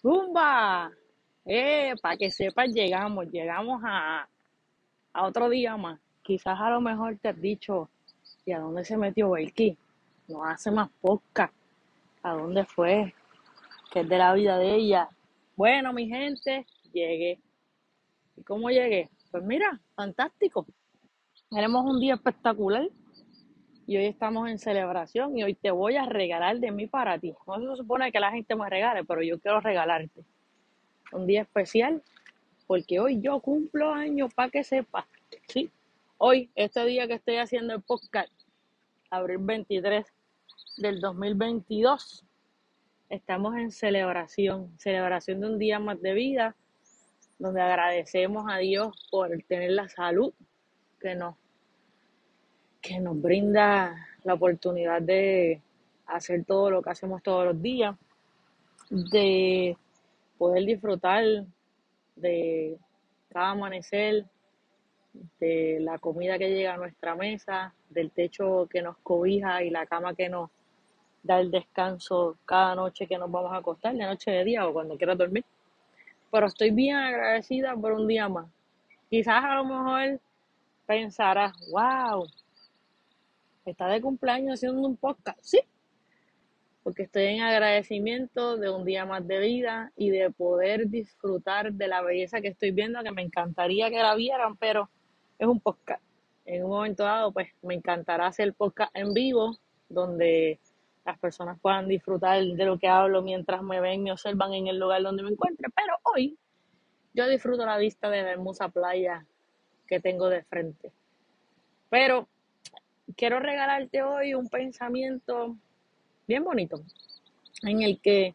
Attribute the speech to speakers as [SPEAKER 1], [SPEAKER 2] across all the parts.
[SPEAKER 1] Zumba. Eh, para que sepas, llegamos, llegamos a, a otro día más. Quizás a lo mejor te has dicho, ¿y a dónde se metió Belki? No hace más podcast. ¿A dónde fue? Que es de la vida de ella. Bueno, mi gente, llegué. ¿Y cómo llegué? Pues mira, fantástico. Tenemos un día espectacular y hoy estamos en celebración y hoy te voy a regalar de mí para ti. No se supone que la gente me regale, pero yo quiero regalarte un día especial porque hoy yo cumplo años para que sepas. Sí, hoy, este día que estoy haciendo el podcast, abril 23 del 2022, estamos en celebración, celebración de un día más de vida, donde agradecemos a Dios por tener la salud que nos, que nos brinda la oportunidad de hacer todo lo que hacemos todos los días, de poder disfrutar de cada amanecer, de la comida que llega a nuestra mesa, del techo que nos cobija y la cama que nos da el descanso cada noche que nos vamos a acostar, de noche de día o cuando quieras dormir. Pero estoy bien agradecida por un día más. Quizás a lo mejor pensarás, wow, está de cumpleaños haciendo un podcast. Sí, porque estoy en agradecimiento de un día más de vida y de poder disfrutar de la belleza que estoy viendo, que me encantaría que la vieran, pero es un podcast. En un momento dado, pues me encantará hacer podcast en vivo, donde las personas puedan disfrutar de lo que hablo mientras me ven y observan en el lugar donde me encuentre. Pero hoy yo disfruto la vista de la hermosa playa que tengo de frente. Pero quiero regalarte hoy un pensamiento bien bonito, en el que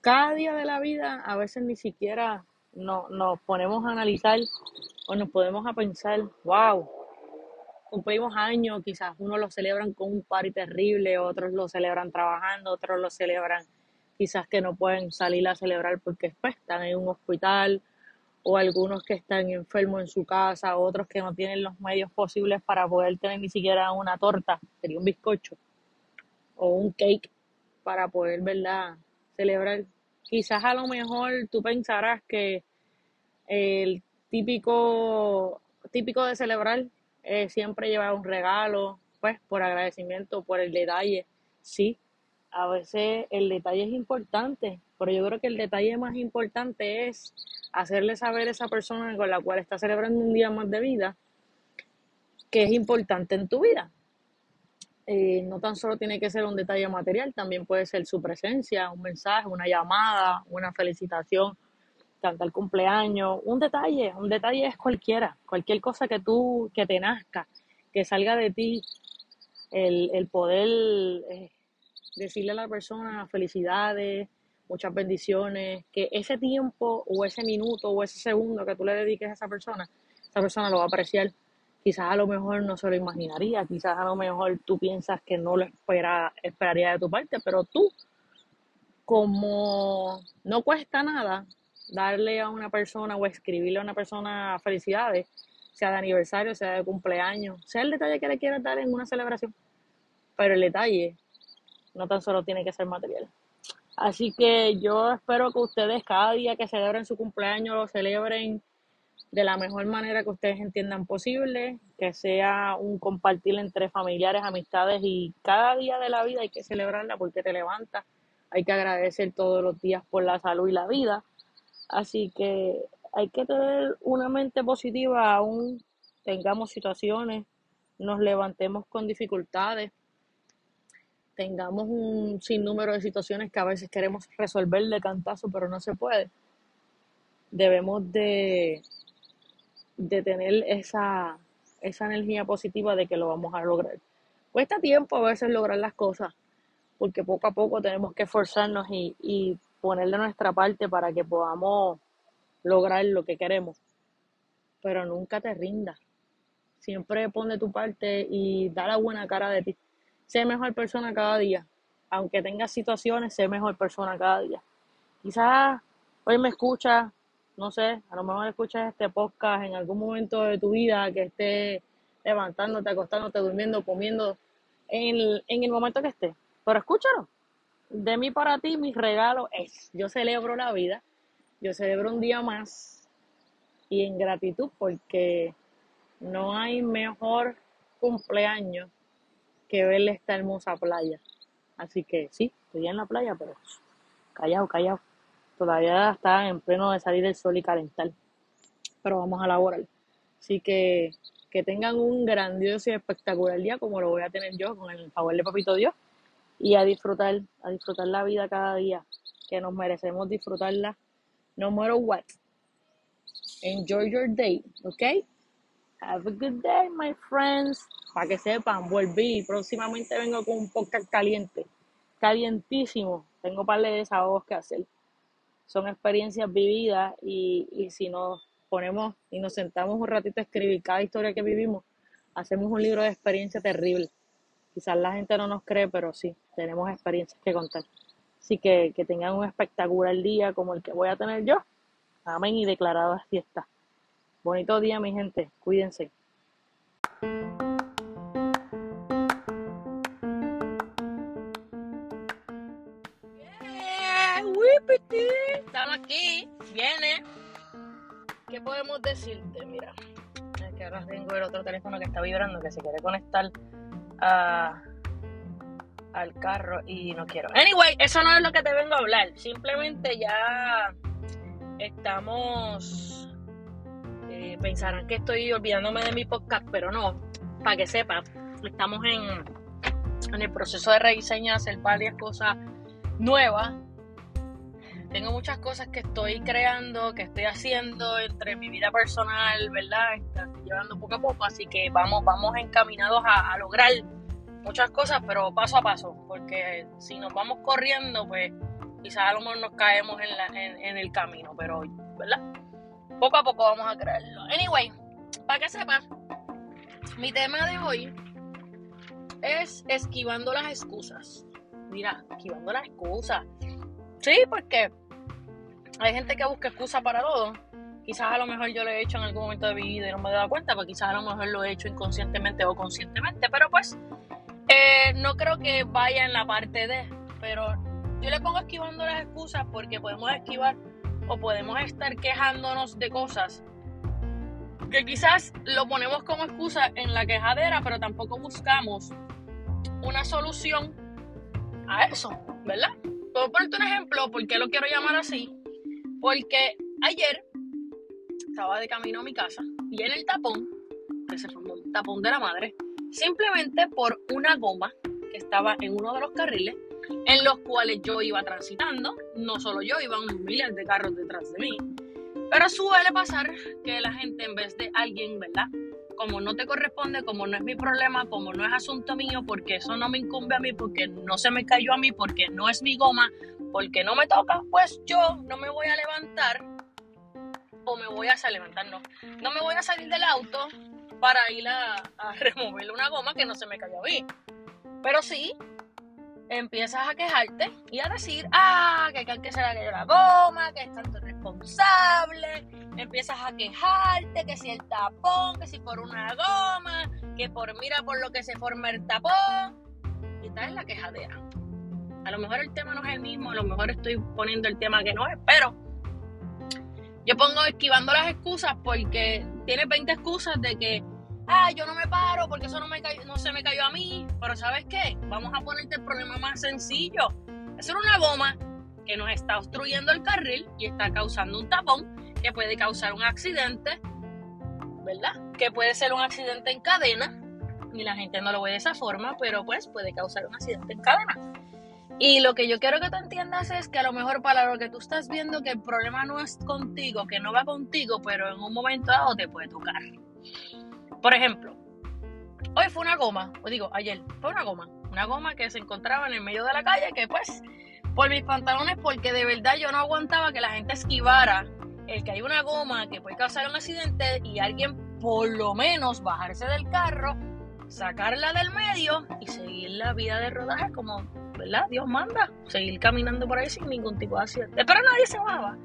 [SPEAKER 1] cada día de la vida a veces ni siquiera no, nos ponemos a analizar o nos podemos a pensar, wow, cumplimos años, quizás unos lo celebran con un party terrible, otros lo celebran trabajando, otros lo celebran quizás que no pueden salir a celebrar porque pues, están en un hospital o algunos que están enfermos en su casa, otros que no tienen los medios posibles para poder tener ni siquiera una torta, sería un bizcocho o un cake para poder, ¿verdad?, celebrar. Quizás a lo mejor tú pensarás que el típico, típico de celebrar es siempre llevar un regalo, pues por agradecimiento, por el detalle. Sí, a veces el detalle es importante, pero yo creo que el detalle más importante es hacerle saber a esa persona con la cual está celebrando un día más de vida que es importante en tu vida. Eh, no tan solo tiene que ser un detalle material, también puede ser su presencia, un mensaje, una llamada, una felicitación, cantar cumpleaños, un detalle, un detalle es cualquiera, cualquier cosa que tú, que te nazca, que salga de ti, el, el poder eh, decirle a la persona felicidades, muchas bendiciones, que ese tiempo o ese minuto o ese segundo que tú le dediques a esa persona, esa persona lo va a apreciar quizás a lo mejor no se lo imaginaría, quizás a lo mejor tú piensas que no lo espera, esperaría de tu parte, pero tú, como no cuesta nada darle a una persona o escribirle a una persona felicidades, sea de aniversario, sea de cumpleaños, sea el detalle que le quieras dar en una celebración, pero el detalle no tan solo tiene que ser material. Así que yo espero que ustedes cada día que celebren su cumpleaños lo celebren de la mejor manera que ustedes entiendan posible, que sea un compartir entre familiares, amistades y cada día de la vida hay que celebrarla porque te levanta, hay que agradecer todos los días por la salud y la vida. Así que hay que tener una mente positiva aún tengamos situaciones, nos levantemos con dificultades, tengamos un sinnúmero de situaciones que a veces queremos resolver de cantazo, pero no se puede. Debemos de de tener esa, esa energía positiva de que lo vamos a lograr. Cuesta tiempo a veces lograr las cosas, porque poco a poco tenemos que esforzarnos y, y ponerle nuestra parte para que podamos lograr lo que queremos. Pero nunca te rindas. Siempre pone tu parte y da la buena cara de ti. Sé mejor persona cada día. Aunque tengas situaciones, sé mejor persona cada día. Quizás hoy me escuchas no sé, a lo mejor escuchas este podcast en algún momento de tu vida que estés levantándote, acostándote, durmiendo, comiendo, en el, en el momento que estés. Pero escúchalo, de mí para ti, mi regalo es, yo celebro la vida, yo celebro un día más y en gratitud porque no hay mejor cumpleaños que verle esta hermosa playa. Así que sí, estoy en la playa, pero callado, callado. Todavía está en pleno de salir el sol y calentar. Pero vamos a laborar. Así que que tengan un grandioso y espectacular día como lo voy a tener yo con el favor de Papito Dios y a disfrutar, a disfrutar la vida cada día, que nos merecemos disfrutarla no matter what. Enjoy your day, ¿ok? Have a good day, my friends. Para que sepan, volví. Próximamente vengo con un podcast caliente, calientísimo. Tengo un par de desahogos que hacer. Son experiencias vividas y, y si nos ponemos y nos sentamos un ratito a escribir cada historia que vivimos, hacemos un libro de experiencia terrible. Quizás la gente no nos cree, pero sí, tenemos experiencias que contar. Así que que tengan un espectacular día como el que voy a tener yo. Amén y declarado así está. Bonito día, mi gente. Cuídense. Podemos decirte? Mira, es que ahora tengo el otro teléfono que está vibrando que se quiere conectar a, al carro y no quiero. Anyway, eso no es lo que te vengo a hablar. Simplemente ya estamos. Eh, pensarán que estoy olvidándome de mi podcast, pero no. Para que sepa, estamos en, en el proceso de rediseño, hacer varias cosas nuevas. Tengo muchas cosas que estoy creando, que estoy haciendo entre mi vida personal, ¿verdad? Estoy llevando poco a poco, así que vamos, vamos encaminados a, lograr muchas cosas, pero paso a paso, porque si nos vamos corriendo, pues quizás a lo mejor nos caemos en, la, en el camino, pero, ¿verdad? Poco a poco vamos a crearlo. Anyway, para que sepas, mi tema de hoy es esquivando las excusas. Mira, esquivando las excusas. Sí, porque hay gente que busca excusas para todo. Quizás a lo mejor yo lo he hecho en algún momento de mi vida y no me he dado cuenta, pero quizás a lo mejor lo he hecho inconscientemente o conscientemente, pero pues eh, no creo que vaya en la parte de, pero yo le pongo esquivando las excusas porque podemos esquivar o podemos estar quejándonos de cosas que quizás lo ponemos como excusa en la quejadera, pero tampoco buscamos una solución a eso, ¿verdad? Puedo ponerte un ejemplo, ¿por qué lo quiero llamar así? Porque ayer estaba de camino a mi casa y en el tapón, que se formó un tapón de la madre, simplemente por una goma que estaba en uno de los carriles en los cuales yo iba transitando, no solo yo, iban miles de carros detrás de mí. Pero suele pasar que la gente en vez de alguien, ¿verdad? Como no te corresponde, como no es mi problema, como no es asunto mío, porque eso no me incumbe a mí, porque no se me cayó a mí, porque no es mi goma, porque no me toca, pues yo no me voy a levantar o me voy a levantar, no, no me voy a salir del auto para ir a, a remover una goma que no se me cayó a mí. Pero sí, empiezas a quejarte y a decir, ah, que que se le cayó la goma, que es tanto responsable, empiezas a quejarte, que si el tapón, que si por una goma, que por mira por lo que se forma el tapón, y estás en la quejadera. A lo mejor el tema no es el mismo, a lo mejor estoy poniendo el tema que no es, pero yo pongo esquivando las excusas porque tienes 20 excusas de que, ah, yo no me paro porque eso no, me cayó, no se me cayó a mí. Pero ¿sabes qué? Vamos a ponerte el problema más sencillo. Es una goma que nos está obstruyendo el carril y está causando un tapón puede causar un accidente, ¿verdad? Que puede ser un accidente en cadena y la gente no lo ve de esa forma, pero pues puede causar un accidente en cadena. Y lo que yo quiero que tú entiendas es que a lo mejor para lo que tú estás viendo que el problema no es contigo, que no va contigo, pero en un momento dado te puede tocar. Por ejemplo, hoy fue una goma, o digo, ayer fue una goma, una goma que se encontraba en el medio de la calle que pues por mis pantalones porque de verdad yo no aguantaba que la gente esquivara el que hay una goma que puede causar un accidente y alguien por lo menos bajarse del carro, sacarla del medio y seguir la vida de rodaje como, ¿verdad? Dios manda, seguir caminando por ahí sin ningún tipo de accidente. Pero nadie se bajaba.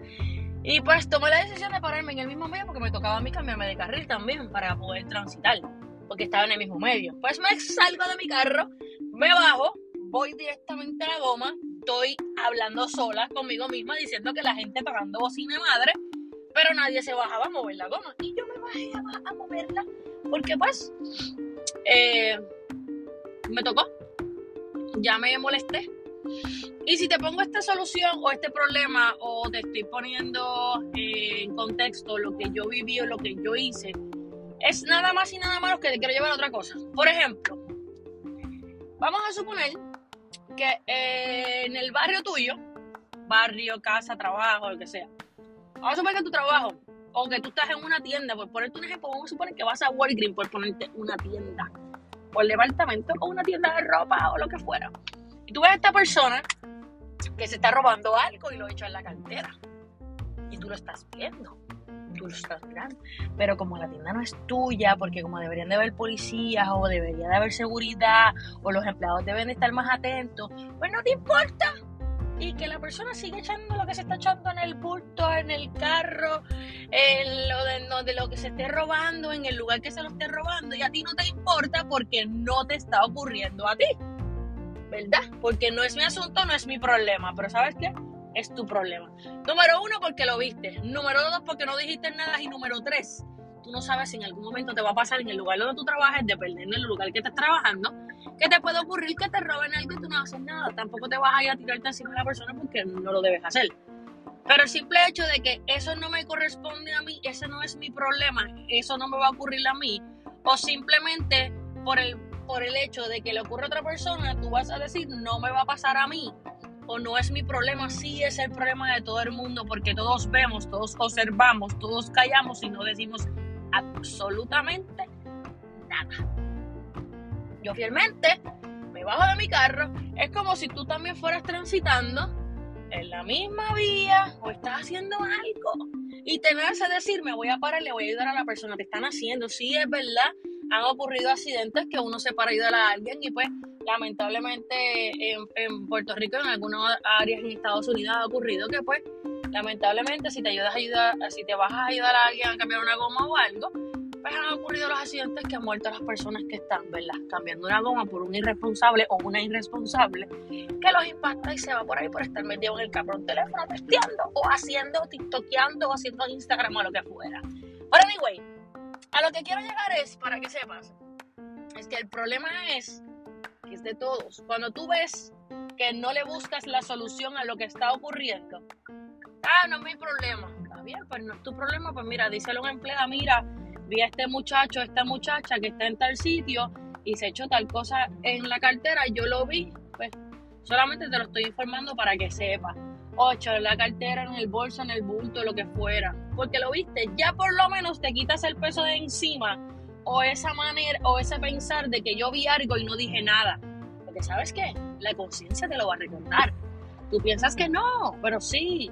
[SPEAKER 1] Y pues tomé la decisión de pararme en el mismo medio porque me tocaba a mí cambiarme de carril también para poder transitar, porque estaba en el mismo medio. Pues me salgo de mi carro, me bajo, voy directamente a la goma, estoy hablando sola conmigo misma diciendo que la gente pagando bocina madre, pero nadie se bajaba a mover la. Y yo me bajé a, moverla porque pues eh, me tocó. Ya me molesté. Y si te pongo esta solución o este problema o te estoy poniendo eh, en contexto lo que yo viví o lo que yo hice, es nada más y nada menos que te quiero llevar a otra cosa. Por ejemplo, vamos a suponer que eh, en el barrio tuyo, barrio, casa, trabajo, lo que sea, vamos a suponer que tu trabajo o que tú estás en una tienda, por ponerte un ejemplo, vamos a suponer que vas a Walgreens por ponerte una tienda, o el departamento, o una tienda de ropa o lo que fuera. Y tú ves a esta persona que se está robando algo y lo echa en la cartera. Y tú lo estás viendo tú lo estás mirando. Pero como la tienda no es tuya, porque como deberían de haber policías o debería de haber seguridad o los empleados deben de estar más atentos, pues no te importa. Y que la persona sigue echando lo que se está echando en el bulto, en el carro, en lo de, de lo que se esté robando, en el lugar que se lo esté robando, y a ti no te importa porque no te está ocurriendo a ti. ¿Verdad? Porque no es mi asunto, no es mi problema. Pero ¿sabes qué? es tu problema. Número uno, porque lo viste. Número dos, porque no dijiste nada. Y número tres, tú no sabes si en algún momento te va a pasar en el lugar donde tú trabajas, dependiendo del lugar que estés trabajando, que te puede ocurrir que te roben algo y tú no haces nada. Tampoco te vas a ir a tirarte encima de la persona porque no lo debes hacer. Pero el simple hecho de que eso no me corresponde a mí, ese no es mi problema, eso no me va a ocurrir a mí, o simplemente por el, por el hecho de que le ocurre a otra persona, tú vas a decir, no me va a pasar a mí, o no es mi problema, sí es el problema de todo el mundo, porque todos vemos, todos observamos, todos callamos y no decimos absolutamente nada. Yo fielmente me bajo de mi carro, es como si tú también fueras transitando en la misma vía o estás haciendo algo y te a decir, me voy a parar, le voy a ayudar a la persona, te están haciendo, sí es verdad, han ocurrido accidentes que uno se para ayudar a alguien y pues lamentablemente en, Puerto Rico, en algunas áreas en Estados Unidos ha ocurrido que pues lamentablemente si te ayudas a ayudar, si te vas a ayudar a alguien a cambiar una goma o algo, pues han ocurrido los accidentes que han muerto las personas que están, ¿verdad? Cambiando una goma por un irresponsable o una irresponsable que los impacta y se va por ahí por estar metido en el cabrón teléfono testeando o haciendo, tiktokeando o haciendo Instagram o lo que fuera. Pero anyway, a lo que quiero llegar es, para que sepas, es que el problema es es de todos. Cuando tú ves que no le buscas la solución a lo que está ocurriendo, ah, no es mi problema. Está bien, pues no es tu problema, pues mira, díselo a un empleado, mira, vi a este muchacho, esta muchacha que está en tal sitio y se echó tal cosa en la cartera, yo lo vi, pues solamente te lo estoy informando para que sepas. Ocho, en la cartera, en el bolso, en el bulto, lo que fuera. Porque lo viste, ya por lo menos te quitas el peso de encima o esa manera o ese pensar de que yo vi algo y no dije nada. Porque sabes qué, la conciencia te lo va a recordar. Tú piensas que no, pero sí.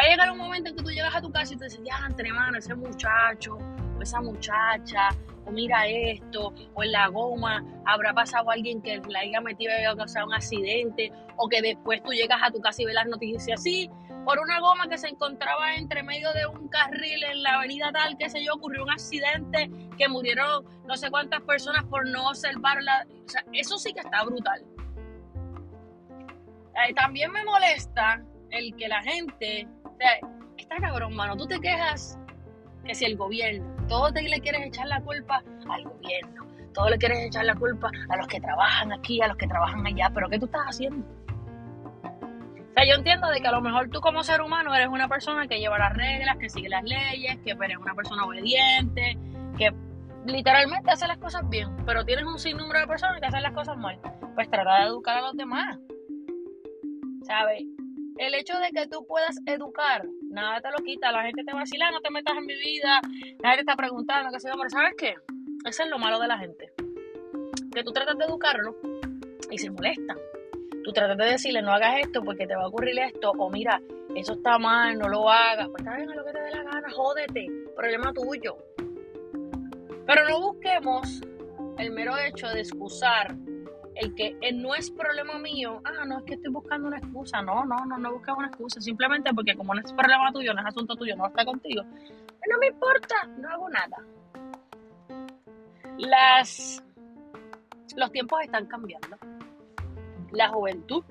[SPEAKER 1] Va a llegar un momento en que tú llegas a tu casa y te dices, ya, entre mano, ese muchacho o esa muchacha, o mira esto, o en la goma habrá pasado alguien que la haya metido y haya causado un accidente, o que después tú llegas a tu casa y ves las noticias así, por una goma que se encontraba entre medio de un carril en la avenida tal, que se yo, ocurrió un accidente que murieron no sé cuántas personas por no observarla. O sea, eso sí que está brutal. Eh, también me molesta el que la gente, sea, está cabrón, mano, tú te quejas que si el gobierno, todo te le quieres echar la culpa al gobierno, todo le quieres echar la culpa a los que trabajan aquí, a los que trabajan allá, pero ¿qué tú estás haciendo? O sea, yo entiendo de que a lo mejor tú como ser humano eres una persona que lleva las reglas, que sigue las leyes, que eres una persona obediente, que literalmente hace las cosas bien, pero tienes un sinnúmero de personas que hacen las cosas mal. Pues trata de educar a los demás. ¿Sabes? El hecho de que tú puedas educar, nada te lo quita. La gente te vacila, no te metas en mi vida, nadie te está preguntando, qué sé yo, pero ¿sabes qué? Eso es lo malo de la gente. Que tú tratas de educarlo y se molestan tú tratas de decirle no hagas esto porque te va a ocurrir esto, o mira, eso está mal, no lo hagas, pues está bien, a lo que te dé la gana, jódete, problema tuyo. Pero no busquemos el mero hecho de excusar el que no es problema mío, ah, no es que estoy buscando una excusa, no, no, no, no buscamos una excusa, simplemente porque como no es problema tuyo, no es asunto tuyo, no está contigo, no me importa, no hago nada. Las, los tiempos están cambiando la juventud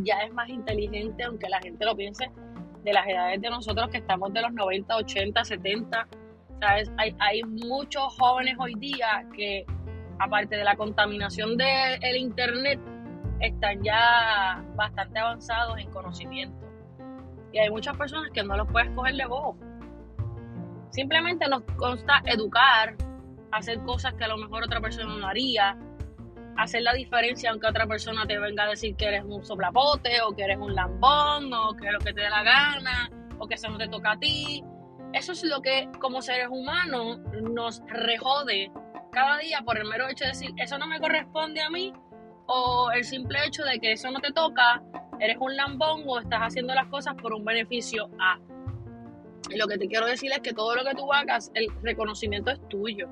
[SPEAKER 1] ya es más inteligente, aunque la gente lo piense, de las edades de nosotros que estamos de los 90, 80, 70. ¿Sabes? Hay, hay muchos jóvenes hoy día que, aparte de la contaminación del Internet, están ya bastante avanzados en conocimiento. Y hay muchas personas que no los puedes coger de voz. Simplemente nos consta educar, hacer cosas que a lo mejor otra persona no haría, hacer la diferencia aunque otra persona te venga a decir que eres un soplapote o que eres un lambón o que es lo que te dé la gana o que eso no te toca a ti. Eso es lo que como seres humanos nos rejode cada día por el mero hecho de decir, eso no me corresponde a mí o el simple hecho de que eso no te toca, eres un lambón o estás haciendo las cosas por un beneficio A. Y lo que te quiero decir es que todo lo que tú hagas, el reconocimiento es tuyo.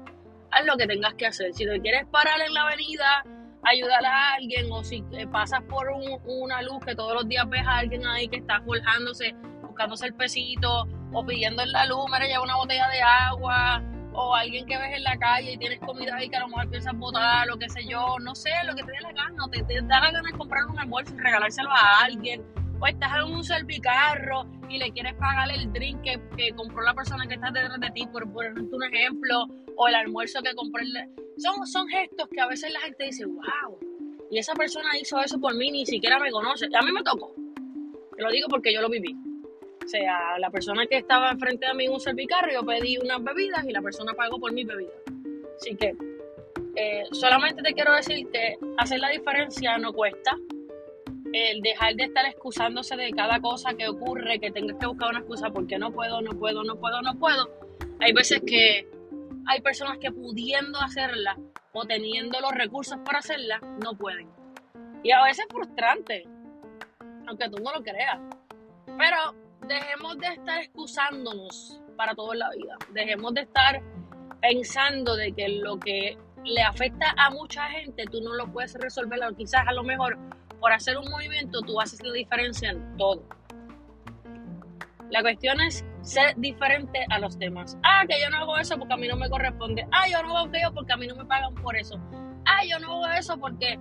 [SPEAKER 1] Haz lo que tengas que hacer. Si te quieres parar en la avenida, ayudar a alguien, o si pasas por una luz que todos los días ves a alguien ahí que está forjándose, buscándose el pesito, o pidiendo en la luz, mira, lleva una botella de agua, o alguien que ves en la calle y tienes comida ahí que a lo mejor piensas botar, lo que sé yo, no sé, lo que te dé la gana, te, da la gana de comprar un almuerzo y regalárselo a alguien, o estás en un servicarro y le quieres pagar el drink que, compró la persona que está detrás de ti, por ponerte un ejemplo, o el almuerzo que compró. Son, son gestos que a veces la gente dice, wow, y esa persona hizo eso por mí, ni siquiera me conoce. A mí me tocó. Te lo digo porque yo lo viví. O sea, la persona que estaba enfrente de mí en un servicarro, yo pedí unas bebidas y la persona pagó por mis bebidas. Así que eh, solamente te quiero decir que hacer la diferencia no cuesta. El dejar de estar excusándose de cada cosa que ocurre, que tengas que buscar una excusa porque no puedo, no puedo, no puedo, no puedo. Hay veces que hay personas que pudiendo hacerla o teniendo los recursos para hacerla, no pueden. Y a veces es frustrante, aunque tú no lo creas. Pero dejemos de estar excusándonos para todo en la vida. Dejemos de estar pensando de que lo que le afecta a mucha gente tú no lo puedes resolver. O quizás a lo mejor por hacer un movimiento tú haces la diferencia en todo. La cuestión es ser diferente a los demás. Ah, que yo no hago eso porque a mí no me corresponde. Ah, yo no hago aquello porque a mí no me pagan por eso. Ah, yo no hago eso porque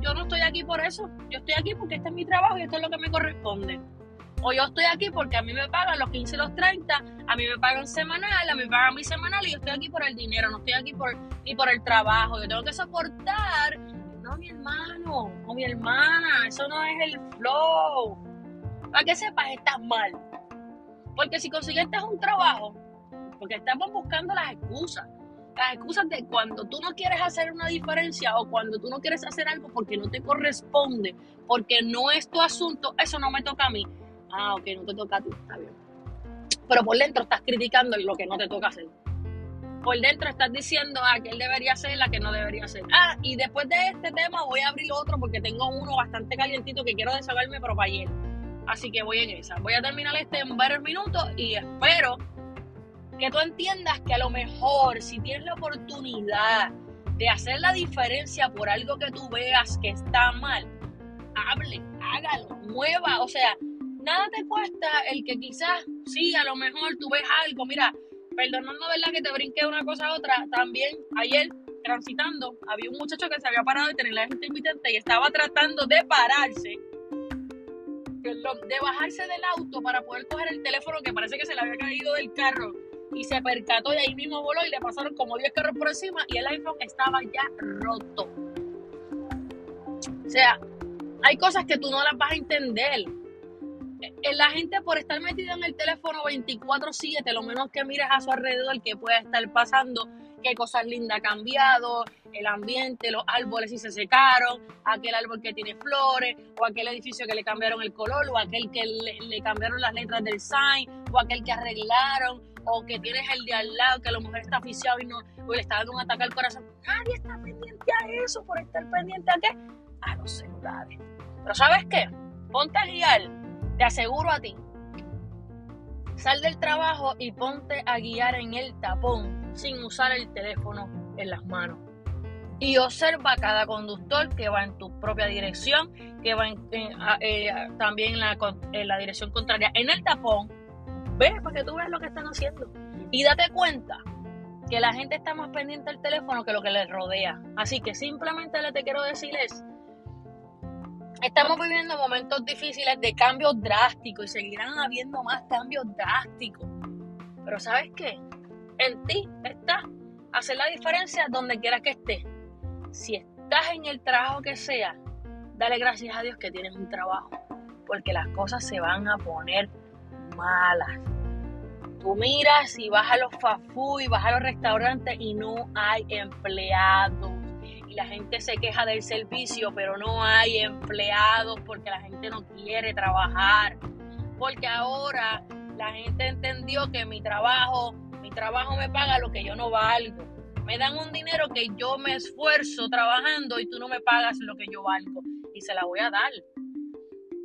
[SPEAKER 1] yo no estoy aquí por eso. Yo estoy aquí porque este es mi trabajo y esto es lo que me corresponde. O yo estoy aquí porque a mí me pagan los 15 y los 30, a mí me pagan semanal, a mí me pagan mi semanal y yo estoy aquí por el dinero, no estoy aquí por, ni por el trabajo. Yo tengo que soportar. No, mi hermano o mi hermana, eso no es el flow. Para que sepas, estás mal. Porque si consiguiste un trabajo, porque estamos buscando las excusas. Las excusas de cuando tú no quieres hacer una diferencia o cuando tú no quieres hacer algo porque no te corresponde, porque no es tu asunto, eso no me toca a mí. Ah, ok, no te toca a ti, está bien. Pero por dentro estás criticando lo que no te toca hacer. Por dentro estás diciendo ah, que él debería hacer la que no debería hacer. Ah, y después de este tema voy a abrir otro porque tengo uno bastante calientito que quiero desahogarme, pero para ayer. Así que voy en esa. Voy a terminar este en varios minutos y espero que tú entiendas que a lo mejor si tienes la oportunidad de hacer la diferencia por algo que tú veas que está mal, hable, hágalo, mueva, o sea, nada te cuesta el que quizás, sí, a lo mejor tú ves algo, mira, perdonando, ¿verdad? Que te brinque una cosa a otra, también ayer transitando, había un muchacho que se había parado y tenía la intermitente y estaba tratando de pararse, de bajarse del auto para poder coger el teléfono que parece que se le había caído del carro y se percató y ahí mismo voló y le pasaron como 10 carros por encima y el iPhone estaba ya roto. O sea, hay cosas que tú no las vas a entender la gente por estar metida en el teléfono 24/7, lo menos que mires a su alrededor, que puede estar pasando, qué cosas lindas ha cambiado, el ambiente, los árboles si se secaron, aquel árbol que tiene flores, o aquel edificio que le cambiaron el color, o aquel que le, cambiaron las letras del sign, o aquel que arreglaron, o que tienes el de al lado que a lo mejor está aficiado y no, o le está dando un ataque al corazón. Nadie está pendiente a eso por estar pendiente a qué? A los celulares. Pero ¿sabes qué? Ponte a guiar te aseguro a ti, sal del trabajo y ponte a guiar en el tapón sin usar el teléfono en las manos. Y observa cada conductor que va en tu propia dirección, que va eh, también en la, dirección contraria. En el tapón, ve para que tú veas lo que están haciendo. Y date cuenta que la gente está más pendiente del teléfono que lo que les rodea. Así que simplemente le te quiero decir es, Estamos viviendo momentos difíciles de cambios drásticos y seguirán habiendo más cambios drásticos. Pero ¿sabes qué? En ti está hacer la diferencia donde quiera que estés. Si estás en el trabajo que sea, dale gracias a Dios que tienes un trabajo, porque las cosas se van a poner malas. Tú miras y vas a los fafú y vas a los restaurantes y no hay empleados. La gente se queja del servicio, pero no hay empleados porque la gente no quiere trabajar. Porque ahora la gente entendió que mi trabajo, mi trabajo me paga lo que yo no valgo. Me dan un dinero que yo me esfuerzo trabajando y tú no me pagas lo que yo valgo. Y se la voy a dar.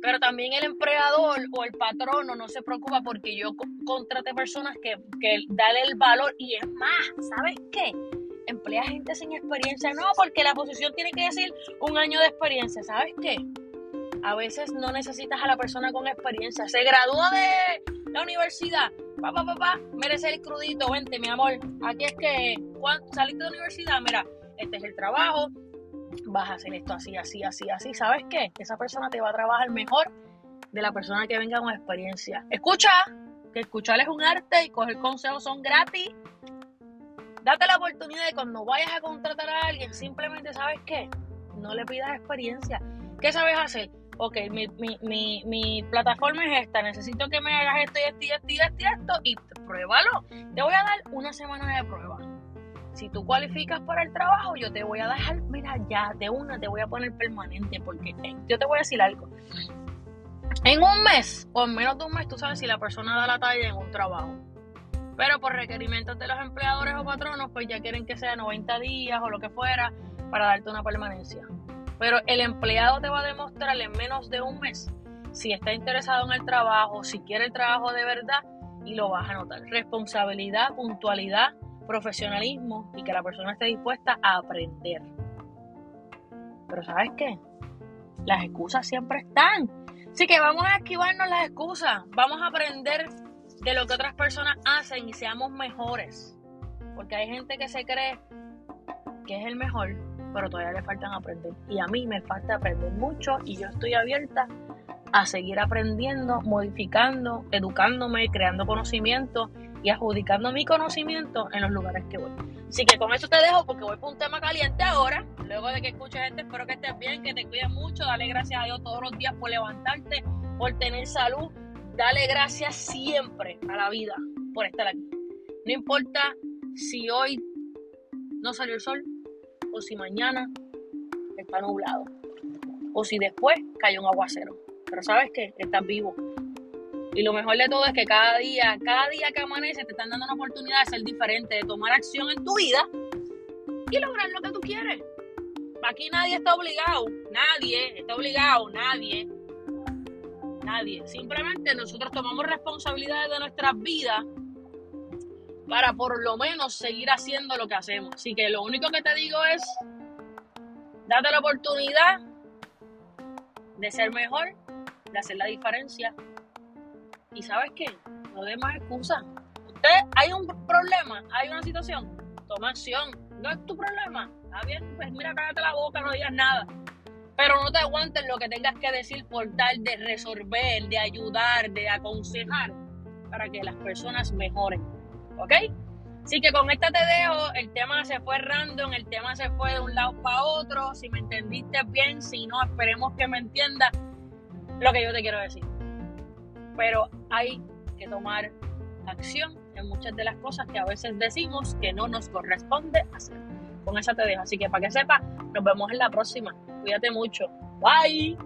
[SPEAKER 1] Pero también el empleador o el patrono no se preocupa porque yo contrate personas que, que dale el valor. Y es más, ¿sabes qué? Emplea gente sin experiencia. No, porque la posición tiene que decir un año de experiencia. ¿Sabes qué? A veces no necesitas a la persona con experiencia. Se gradúa de la universidad. Papá, papá, merece el crudito. Vente, mi amor. Aquí es que, cuando saliste de la universidad, mira, este es el trabajo, vas a hacer esto así, así, así, así. ¿Sabes qué? Esa persona te va a trabajar mejor de la persona que venga con experiencia. Escucha, que escuchar es un arte y coger consejos son gratis. Date la oportunidad de cuando vayas a contratar a alguien, simplemente, ¿sabes qué? No le pidas experiencia. ¿Qué sabes hacer? Ok, mi, mi, mi, mi plataforma es esta, necesito que me hagas esto y esto y esto y esto y esto y pruébalo. Te voy a dar una semana de prueba si tú cualificas para el trabajo, yo te voy a dejar, mira, ya de una te voy a poner permanente, porque eh, yo te voy a decir algo. En un mes o en menos de un mes, tú sabes si la persona da la talla en un trabajo. Pero por requerimientos de los empleadores o patronos, pues ya quieren que sea 90 días o lo que fuera para darte una permanencia. Pero el empleado te va a demostrar en menos de un mes si está interesado en el trabajo, si quiere el trabajo de verdad y lo vas a notar. Responsabilidad, puntualidad, profesionalismo y que la persona esté dispuesta a aprender. Pero ¿sabes qué? Las excusas siempre están. Así que vamos a esquivarnos las excusas. Vamos a aprender de lo que otras personas hacen y seamos mejores. Porque hay gente que se cree que es el mejor, pero todavía le faltan aprender. Y a mí me falta aprender mucho y yo estoy abierta a seguir aprendiendo, modificando, educándome, creando conocimiento y adjudicando mi conocimiento en los lugares que voy. Así que con eso te dejo porque voy por un tema caliente ahora. Luego de que escuches este, espero que estés bien, que te cuides mucho. Dale gracias a Dios todos los días por levantarte, por tener salud. Dale gracias siempre a la vida por estar aquí. No importa si hoy no salió el sol o si mañana está nublado o si después cayó un aguacero. Pero sabes que estás vivo y lo mejor de todo es que cada día, cada día que amanece te están dando una oportunidad de ser diferente, de tomar acción en tu vida y lograr lo que tú quieres. Aquí nadie está obligado, nadie está obligado, nadie. Nadie. Simplemente nosotros tomamos responsabilidades de nuestras vidas para por lo menos seguir haciendo lo que hacemos. Así que lo único que te digo es, date la oportunidad de ser mejor, de hacer la diferencia y sabes qué, no des más excusas. Usted, hay un problema, hay una situación, toma acción. No es tu problema. Está bien, pues mira, cállate la boca, no digas nada. Pero no te aguantes lo que tengas que decir por tal de resolver, de ayudar, de aconsejar para que las personas mejoren. ¿Ok? Así que con esta te dejo, el tema se fue random, el tema se fue de un lado para otro. Si me entendiste bien, si no, esperemos que me entiendas lo que yo te quiero decir pero hay que tomar acción en muchas de las cosas que a veces decimos que no nos corresponde hacer. Con esa te dejo. Así que para que sepa, nos vemos en la próxima. Cuídate mucho. Bye.